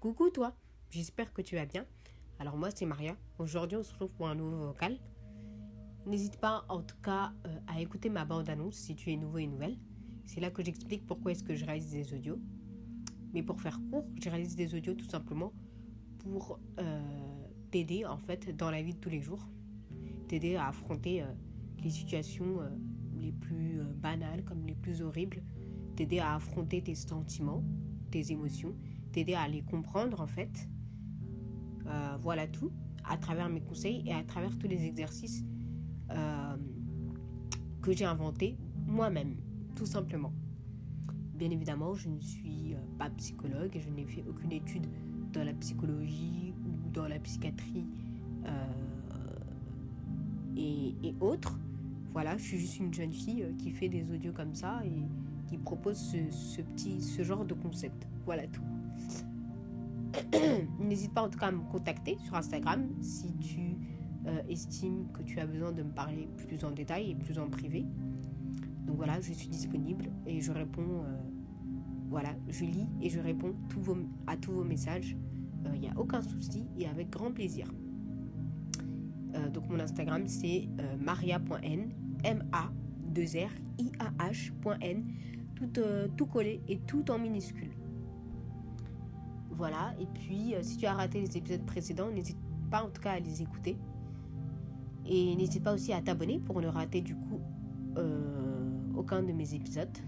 Coucou toi, j'espère que tu vas bien. Alors moi c'est Maria. Aujourd'hui on se retrouve pour un nouveau vocal. N'hésite pas en tout cas euh, à écouter ma bande-annonce si tu es nouveau et nouvelle. C'est là que j'explique pourquoi est-ce que je réalise des audios. Mais pour faire court, je réalise des audios tout simplement pour euh, t'aider en fait dans la vie de tous les jours. T'aider à affronter euh, les situations les plus banales comme les plus horribles. T'aider à affronter tes sentiments, tes émotions t'aider à les comprendre en fait. Euh, voilà tout, à travers mes conseils et à travers tous les exercices euh, que j'ai inventés moi-même, tout simplement. Bien évidemment, je ne suis euh, pas psychologue et je n'ai fait aucune étude dans la psychologie ou dans la psychiatrie et, autres. Voilà, je suis juste une jeune fille qui fait des audios comme ça et qui propose ce, ce petit, ce genre de concept. Voilà tout. N'hésite pas en tout cas à me contacter sur Instagram si tu euh, estimes que tu as besoin de me parler plus en détail et plus en privé. Donc voilà, je suis disponible et je réponds. Euh, voilà, je lis et je réponds à tous vos messages. Il euh, n'y a aucun souci et avec grand plaisir. donc mon Instagram c'est maria.n, M-A-2-R-I-A-H.n, tout, tout collé et tout en minuscule. Voilà, et puis euh, si tu as raté les épisodes précédents, n'hésite pas en tout cas à les écouter. Et n'hésite pas aussi à t'abonner pour ne rater du coup euh, aucun de mes épisodes.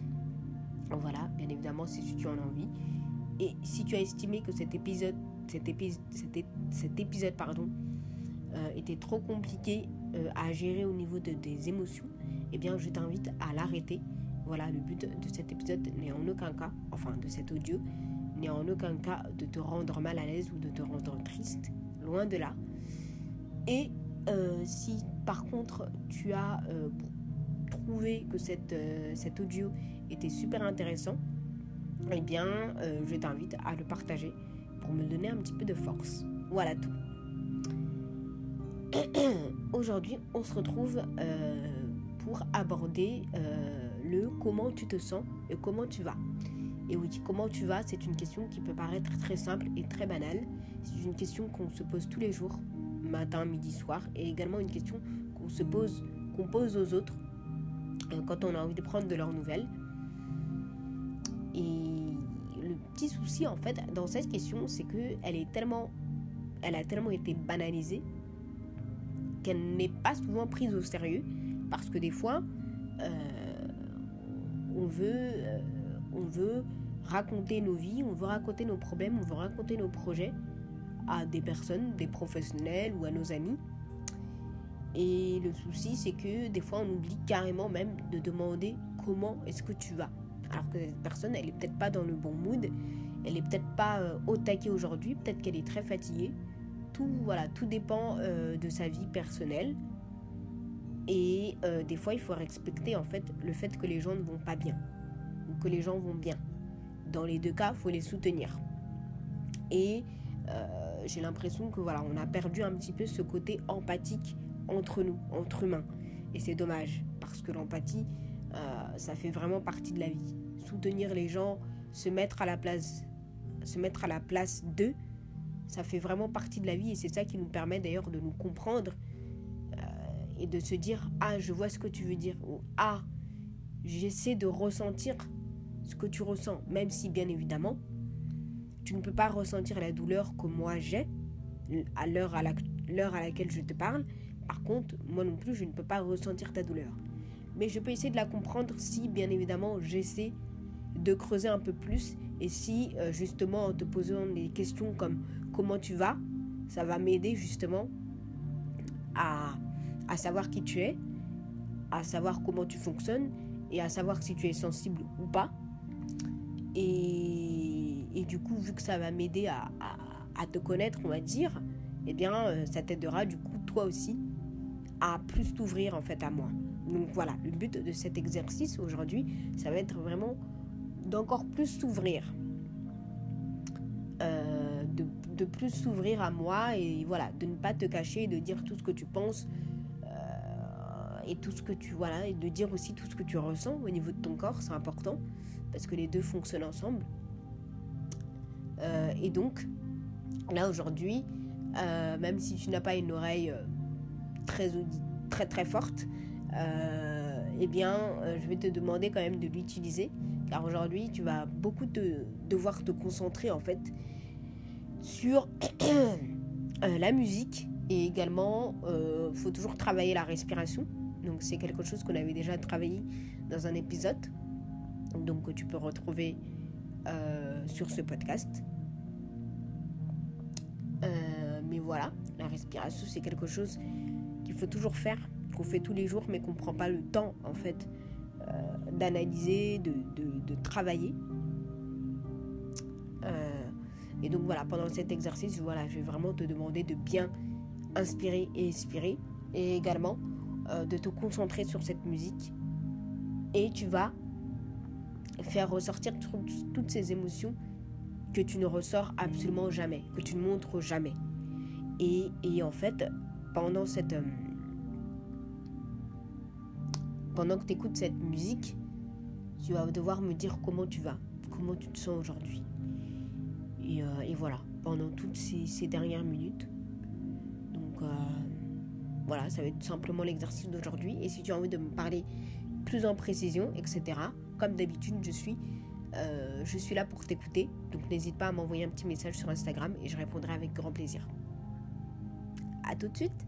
Voilà, bien évidemment, si tu en as envie. Et si tu as estimé que cet épisode, cet épisode, pardon, euh, était trop compliqué à gérer au niveau de, des émotions, eh bien, je t'invite à l'arrêter. Voilà, le but de cet épisode n'est en aucun cas, enfin de cet audio, en aucun cas de te rendre mal à l'aise ou de te rendre triste, loin de là. Et euh, si par contre tu as euh, trouvé que euh, cet audio était super intéressant, eh bien je t'invite à le partager pour me donner un petit peu de force. Voilà tout. Aujourd'hui, on se retrouve pour aborder le comment tu te sens et comment tu vas. Et oui, comment tu vas C'est une question qui peut paraître très simple et très banale. C'est une question qu'on se pose tous les jours, matin, midi, soir, et également une question qu'on se pose, qu'on pose aux autres euh, quand on a envie de prendre de leurs nouvelles. Et le petit souci en fait dans cette question, c'est que elle est tellement, elle a tellement été banalisée qu'elle n'est pas souvent prise au sérieux parce que des fois, euh, on veut, euh, on veut raconter nos vies, on veut raconter nos problèmes, on veut raconter nos projets à des personnes, des professionnels ou à nos amis. Et le souci, c'est que des fois, on oublie carrément même de demander comment est-ce que tu vas. Alors que cette personne, elle est peut-être pas dans le bon mood, elle est peut-être pas euh, au taquet aujourd'hui, peut-être qu'elle est très fatiguée. Tout, voilà, tout dépend euh, de sa vie personnelle. Et euh, des fois, il faut respecter en fait le fait que les gens ne vont pas bien que les gens vont bien. Dans les deux cas, il faut les soutenir. Et euh, j'ai l'impression que voilà, on a perdu un petit peu ce côté empathique entre nous, entre humains. Et c'est dommage, parce que l'empathie, euh, ça fait vraiment partie de la vie. Soutenir les gens, se mettre à la place, se mettre à la place d'eux, ça fait vraiment partie de la vie et c'est ça qui nous permet d'ailleurs de nous comprendre euh, et de se dire ah je vois ce que tu veux dire ou ah j'essaie de ressentir que tu ressens, même si bien évidemment, tu ne peux pas ressentir la douleur que moi j'ai à l'heure à, la, à laquelle je te parle. Par contre, moi non plus, je ne peux pas ressentir ta douleur. Mais je peux essayer de la comprendre si, bien évidemment, j'essaie de creuser un peu plus et si, euh, justement, en te posant des questions comme comment tu vas, ça va m'aider justement à, à savoir qui tu es, à savoir comment tu fonctionnes et à savoir si tu es sensible ou pas. Et, du coup, vu que ça va m'aider à, te connaître, on va dire, eh bien, euh, ça t'aidera du coup, toi aussi, à plus t'ouvrir en fait à moi. Donc voilà, le but de cet exercice aujourd'hui, ça va être vraiment d'encore plus s'ouvrir. Euh, de, de, plus s'ouvrir à moi et voilà, de ne pas te cacher, de dire tout ce que tu penses et tout ce que tu voilà, et de dire aussi tout ce que tu ressens au niveau de ton corps, c'est important parce que les deux fonctionnent ensemble. et donc, là aujourd'hui, même si tu n'as pas une oreille très, très très forte, eh bien, je vais te demander quand même de l'utiliser. Car aujourd'hui, tu vas beaucoup te, devoir te concentrer en fait sur la musique et également, il euh, faut toujours travailler la respiration. Donc c'est quelque chose qu'on avait déjà travaillé dans un épisode. Donc que tu peux retrouver euh, sur ce podcast. Euh, mais voilà, la respiration c'est quelque chose qu'il faut toujours faire, qu'on fait tous les jours, mais qu'on ne prend pas le temps en fait d'analyser, de, de, travailler. et donc voilà, pendant cet exercice, voilà, je vais vraiment te demander de bien inspirer et expirer. Et également euh, de te concentrer sur cette musique. Et tu vas faire ressortir toutes ces émotions que tu ne ressors absolument jamais, que tu ne montres jamais. Et, et en fait, pendant cette... Euh, pendant que tu écoutes cette musique, tu vas devoir me dire comment tu vas, comment tu te sens aujourd'hui. Et, euh, et, voilà, pendant toutes ces, dernières minutes, voilà, ça va être simplement l'exercice d'aujourd'hui. Et si tu as envie de me parler plus en précision, etc., comme d'habitude, je suis, euh, je suis là pour t'écouter. Donc n'hésite pas à m'envoyer un petit message sur Instagram et je répondrai avec grand plaisir. À tout de suite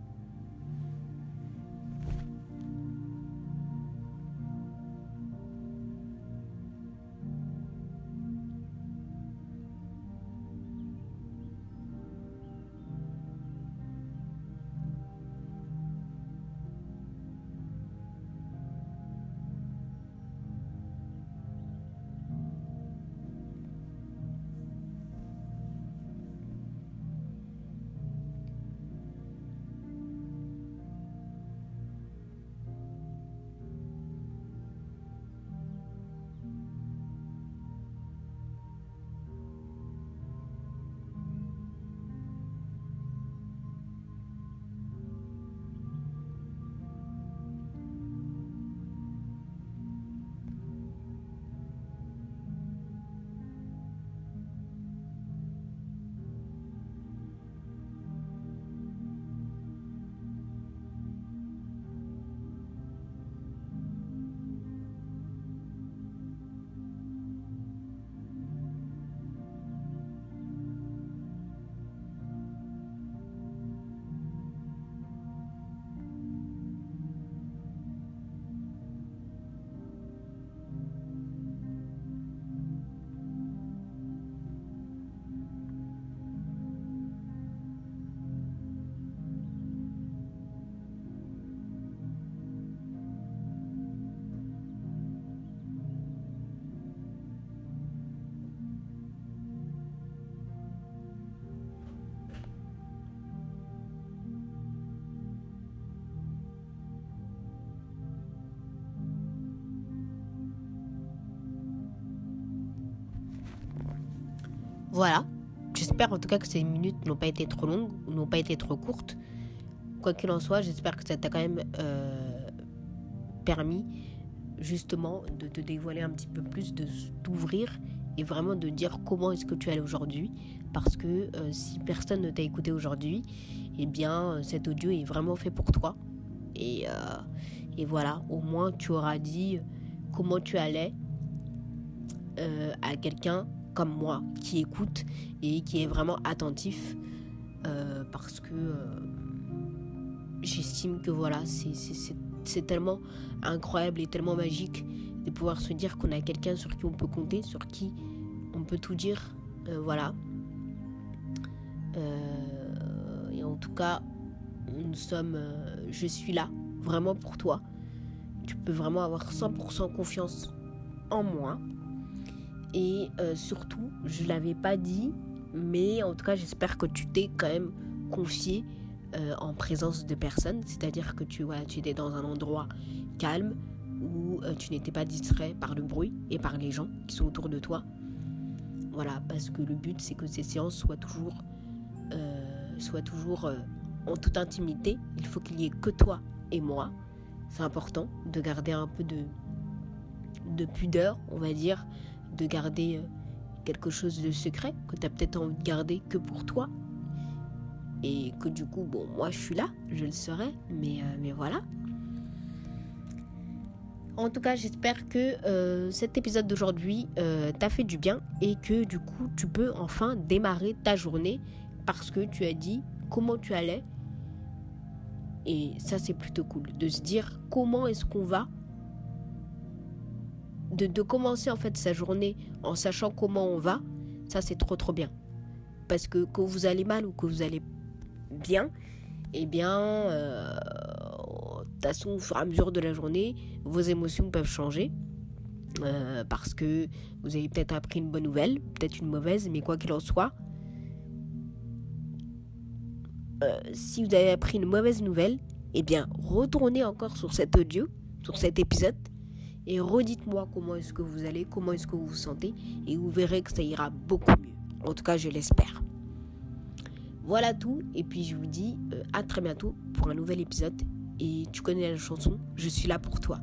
Voilà. J'espère en tout cas que ces minutes n'ont pas été trop longues ou n'ont pas été trop courtes. Quoi qu'il en soit, j'espère que ça t'a quand même euh, permis justement de te dévoiler un petit peu plus, de t'ouvrir et vraiment de dire comment est-ce que tu es aujourd'hui. Parce que euh, si personne ne t'a écouté aujourd'hui, eh bien euh, cet audio est vraiment fait pour toi. Et, et voilà, au moins tu auras dit comment tu allais à quelqu'un comme moi qui écoute et qui est vraiment attentif euh, parce que euh, j'estime que voilà, c'est tellement incroyable et tellement magique de pouvoir se dire qu'on a quelqu'un sur qui on peut compter, sur qui on peut tout dire. Euh, voilà. et en tout cas, nous sommes, je suis là, vraiment pour toi. Tu peux vraiment avoir 100% confiance en moi. Et euh, surtout, je ne l'avais pas dit, mais en tout cas, j'espère que tu t'es quand même confié euh, en présence de personnes. C'est-à-dire que tu, tu étais dans un endroit calme où euh, tu n'étais pas distrait par le bruit et par les gens qui sont autour de toi. Voilà, parce que le but, c'est que ces séances soient toujours, soient toujours en toute intimité. Il faut qu'il n'y ait que toi et moi. C'est important de garder un peu de, de pudeur, on va dire, de garder quelque chose de secret que tu as peut-être envie de garder que pour toi. Et que du coup, bon, moi je suis là, je le serai, mais, euh, voilà. En tout cas, j'espère que euh, cet épisode d'aujourd'hui euh, t'a fait du bien et que du coup, tu peux enfin démarrer ta journée parce que tu as dit comment tu allais. Et ça, c'est plutôt cool de se dire comment est-ce qu'on va. De, de, commencer en fait sa journée en sachant comment on va, ça c'est trop trop bien. Parce que quand vous allez mal ou que vous allez bien, eh bien, euh, façon, au fur et à mesure de la journée, vos émotions peuvent changer. Euh, parce que vous avez peut-être appris une bonne nouvelle, peut-être une mauvaise, mais quoi qu'il en soit, euh, si vous avez appris une mauvaise nouvelle, eh bien, retournez encore sur cet audio, sur cet épisode, et redites-moi comment est-ce que vous allez, comment est-ce que vous vous sentez, et vous verrez que ça ira beaucoup mieux. En tout cas, je l'espère. Voilà tout, et puis je vous dis euh, à très bientôt pour un nouvel épisode et tu connais la chanson, je suis là pour toi.